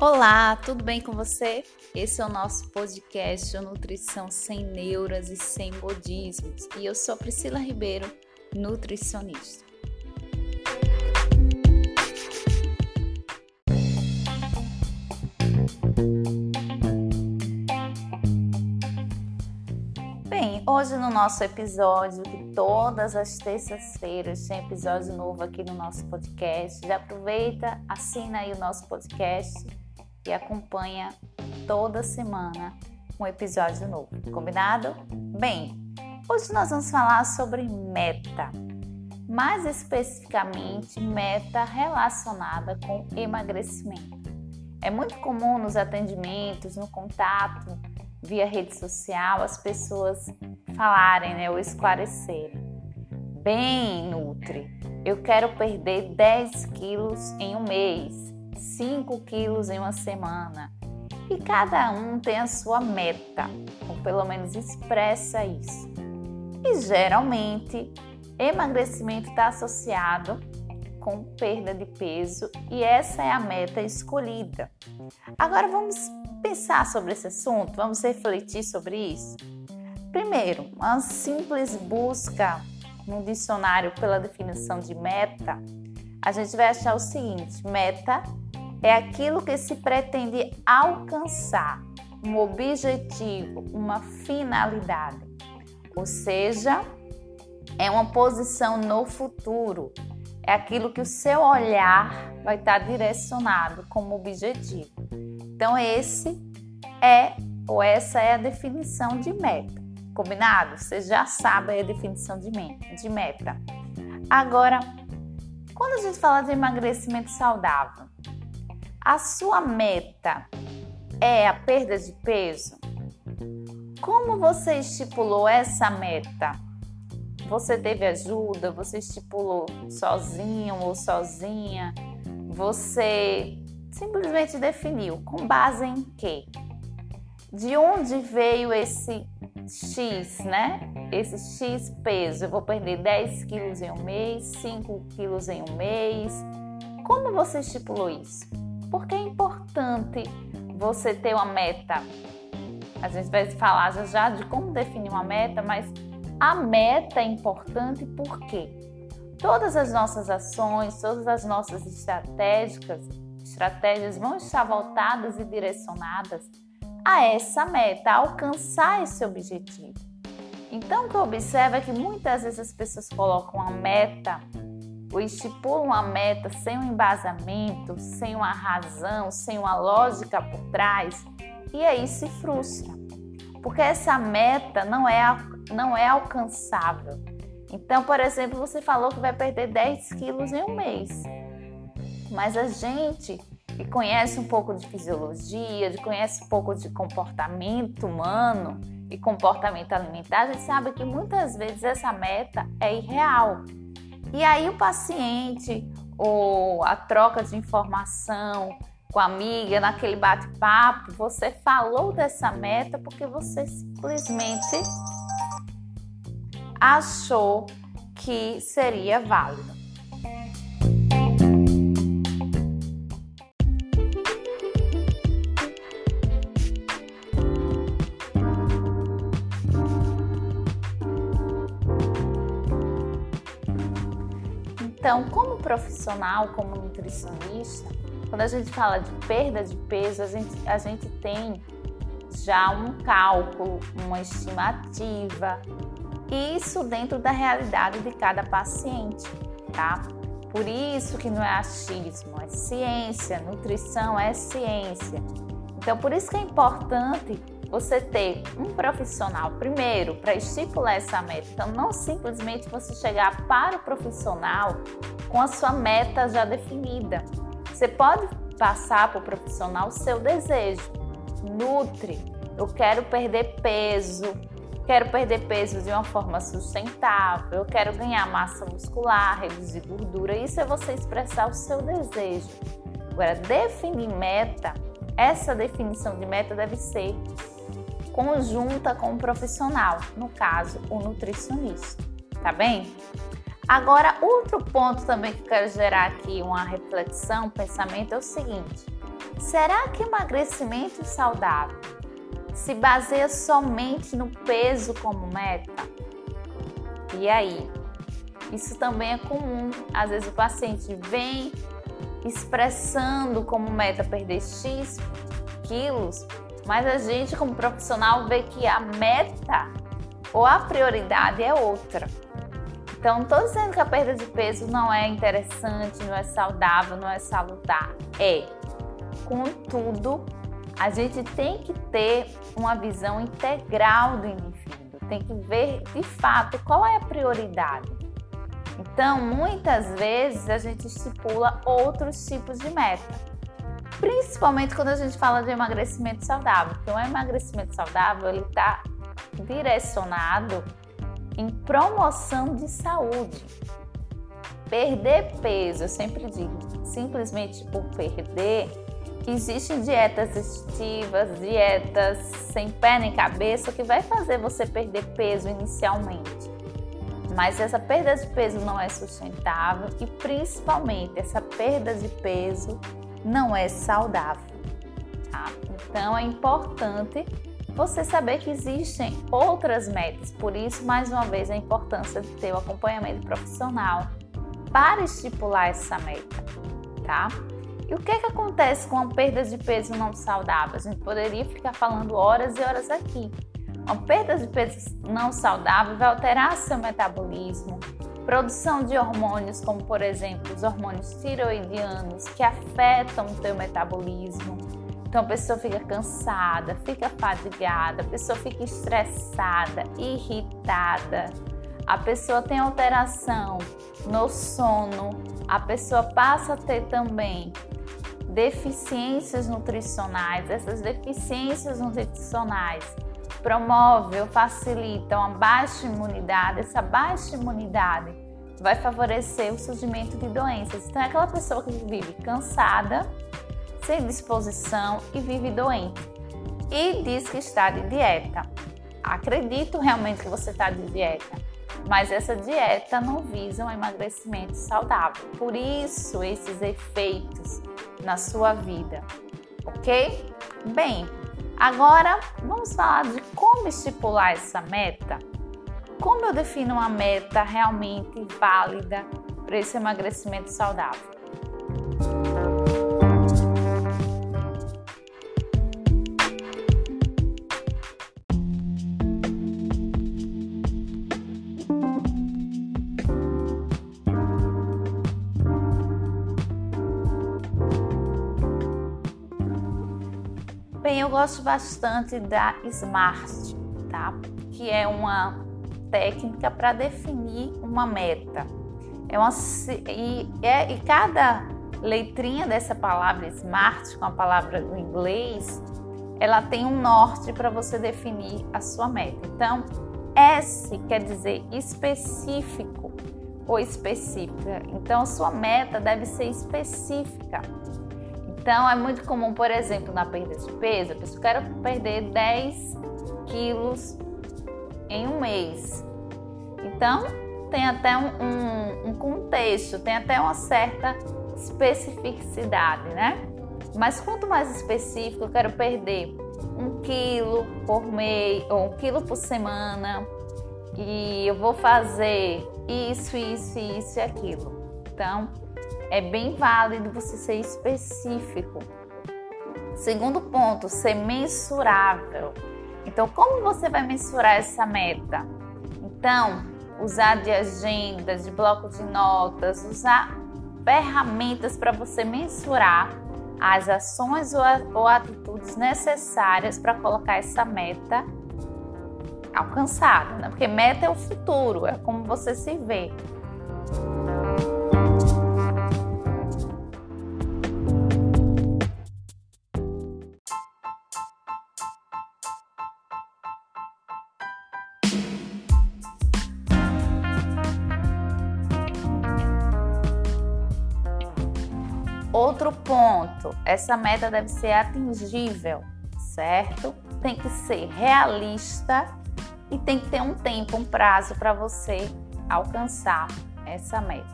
Olá, tudo bem com você? Esse é o nosso podcast Nutrição Sem Neuras e Sem Modismos e eu sou Priscila Ribeiro, nutricionista. Bem, hoje no nosso episódio, que todas as terças-feiras tem episódio novo aqui no nosso podcast, já aproveita, assina aí o nosso podcast e acompanha toda semana um episódio novo, combinado? Bem, hoje nós vamos falar sobre meta, mais especificamente meta relacionada com emagrecimento. É muito comum nos atendimentos, no contato via rede social, as pessoas falarem, né, ou esclarecerem. Bem, Nutri, eu quero perder 10 quilos em um mês 5 quilos em uma semana. E cada um tem a sua meta, ou pelo menos expressa isso. E geralmente, emagrecimento está associado com perda de peso e essa é a meta escolhida. Agora vamos pensar sobre esse assunto, vamos refletir sobre isso. Primeiro, uma simples busca no dicionário pela definição de meta, a gente vai achar o seguinte: meta é aquilo que se pretende alcançar, um objetivo, uma finalidade. Ou seja, é uma posição no futuro, é aquilo que o seu olhar vai estar direcionado como objetivo. Então, esse é ou essa é a definição de meta. Combinado? Você já sabe a definição de meta. Agora, quando a gente fala de emagrecimento saudável, a sua meta é a perda de peso? Como você estipulou essa meta? Você teve ajuda? Você estipulou sozinho ou sozinha? Você simplesmente definiu com base em quê? De onde veio esse X, né? Esse X peso. Eu vou perder 10 quilos em um mês, 5 quilos em um mês. Como você estipulou isso? Porque é importante você ter uma meta. A gente vai falar já já de como definir uma meta, mas a meta é importante porque todas as nossas ações, todas as nossas estratégicas, estratégias vão estar voltadas e direcionadas a essa meta, a alcançar esse objetivo. Então, o que eu observo é que muitas vezes as pessoas colocam a meta ou estipula uma meta sem um embasamento, sem uma razão, sem uma lógica por trás, e aí se frustra. Porque essa meta não é, não é alcançável. Então, por exemplo, você falou que vai perder 10 quilos em um mês. Mas a gente que conhece um pouco de fisiologia, que conhece um pouco de comportamento humano e comportamento alimentar, a gente sabe que muitas vezes essa meta é irreal. E aí o paciente ou a troca de informação com a amiga, naquele bate-papo, você falou dessa meta porque você simplesmente achou que seria válido. Então, como profissional, como nutricionista, quando a gente fala de perda de peso, a gente, a gente tem já um cálculo, uma estimativa, isso dentro da realidade de cada paciente, tá? Por isso que não é achismo, é ciência, nutrição é ciência. Então, por isso que é importante você ter um profissional primeiro para estipular essa meta. Então, não simplesmente você chegar para o profissional com a sua meta já definida. Você pode passar para o profissional o seu desejo. Nutre, eu quero perder peso, quero perder peso de uma forma sustentável, eu quero ganhar massa muscular, reduzir gordura. Isso é você expressar o seu desejo. Agora, definir meta, essa definição de meta deve ser conjunta com o profissional, no caso, o nutricionista, tá bem? Agora, outro ponto também que quero gerar aqui uma reflexão, um pensamento é o seguinte: Será que emagrecimento saudável se baseia somente no peso como meta? E aí? Isso também é comum. Às vezes o paciente vem expressando como meta perder X quilos, mas a gente, como profissional, vê que a meta ou a prioridade é outra. Então, estou dizendo que a perda de peso não é interessante, não é saudável, não é salutar. É. Contudo, a gente tem que ter uma visão integral do indivíduo, tem que ver de fato qual é a prioridade. Então, muitas vezes a gente estipula outros tipos de meta, principalmente quando a gente fala de emagrecimento saudável. Então, o emagrecimento saudável ele está direcionado em promoção de saúde. Perder peso, eu sempre digo, simplesmente por perder, existem dietas restritivas, dietas sem pé nem cabeça que vai fazer você perder peso inicialmente. Mas essa perda de peso não é sustentável e principalmente essa perda de peso não é saudável. Tá? Então é importante você saber que existem outras metas. Por isso, mais uma vez, a importância de ter o acompanhamento profissional para estipular essa meta, tá? E o que, é que acontece com a perda de peso não saudável? A gente poderia ficar falando horas e horas aqui. Uma perda de peso não saudável vai alterar seu metabolismo, produção de hormônios, como por exemplo os hormônios tiroidianos, que afetam o teu metabolismo então a pessoa fica cansada, fica fadigada, a pessoa fica estressada, irritada, a pessoa tem alteração no sono, a pessoa passa a ter também deficiências nutricionais. Essas deficiências nutricionais promovem ou facilitam a baixa imunidade. Essa baixa imunidade vai favorecer o surgimento de doenças. Então é aquela pessoa que vive cansada, sem disposição e vive doente. E diz que está de dieta. Acredito realmente que você está de dieta, mas essa dieta não visa um emagrecimento saudável. Por isso, esses efeitos na sua vida, ok? Bem, agora vamos falar de como estipular essa meta. Como eu defino uma meta realmente válida para esse emagrecimento saudável? Eu gosto bastante da SMART, tá? Que é uma técnica para definir uma meta. É uma, e, é, e cada letrinha dessa palavra SMART, com a palavra do inglês, ela tem um norte para você definir a sua meta. Então, S quer dizer específico ou específica. Então, a sua meta deve ser específica. Então, é muito comum, por exemplo, na perda de peso, a pessoa quer perder 10 quilos em um mês. Então, tem até um, um, um contexto, tem até uma certa especificidade, né? Mas quanto mais específico, eu quero perder um quilo por mês ou um quilo por semana e eu vou fazer isso, isso, isso e aquilo. Então, é bem válido você ser específico. Segundo ponto, ser mensurável. Então, como você vai mensurar essa meta? Então, usar de agenda, de bloco de notas, usar ferramentas para você mensurar as ações ou atitudes necessárias para colocar essa meta alcançada, né? Porque meta é o futuro, é como você se vê. Outro ponto, essa meta deve ser atingível, certo? Tem que ser realista e tem que ter um tempo, um prazo para você alcançar essa meta.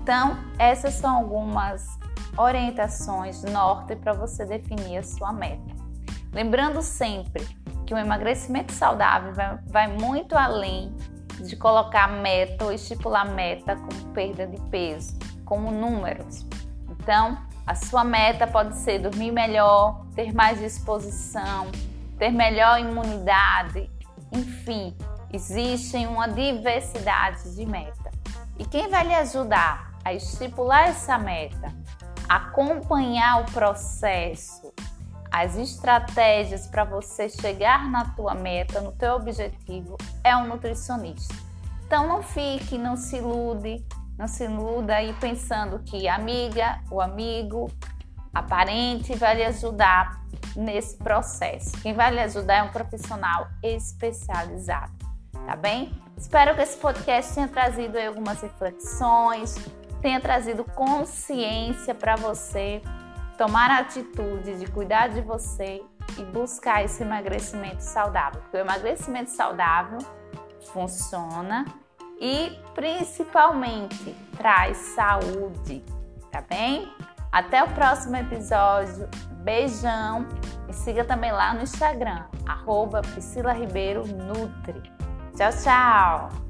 Então, essas são algumas orientações, norte para você definir a sua meta. Lembrando sempre que o emagrecimento saudável vai, vai muito além de colocar meta ou estipular meta como perda de peso, como números. Então, a sua meta pode ser dormir melhor, ter mais disposição, ter melhor imunidade, enfim, existe uma diversidade de meta. E quem vai lhe ajudar a estipular essa meta, acompanhar o processo, as estratégias para você chegar na tua meta, no teu objetivo, é um nutricionista. Então não fique, não se ilude, não se iluda aí pensando que a amiga, o amigo, a parente vai lhe ajudar nesse processo. Quem vai lhe ajudar é um profissional especializado, tá bem? Espero que esse podcast tenha trazido algumas reflexões, tenha trazido consciência para você tomar a atitude de cuidar de você e buscar esse emagrecimento saudável. Porque o emagrecimento saudável funciona e principalmente traz saúde, tá bem? Até o próximo episódio. Beijão e siga também lá no Instagram, arroba Priscila Ribeiro Nutri. Tchau, tchau!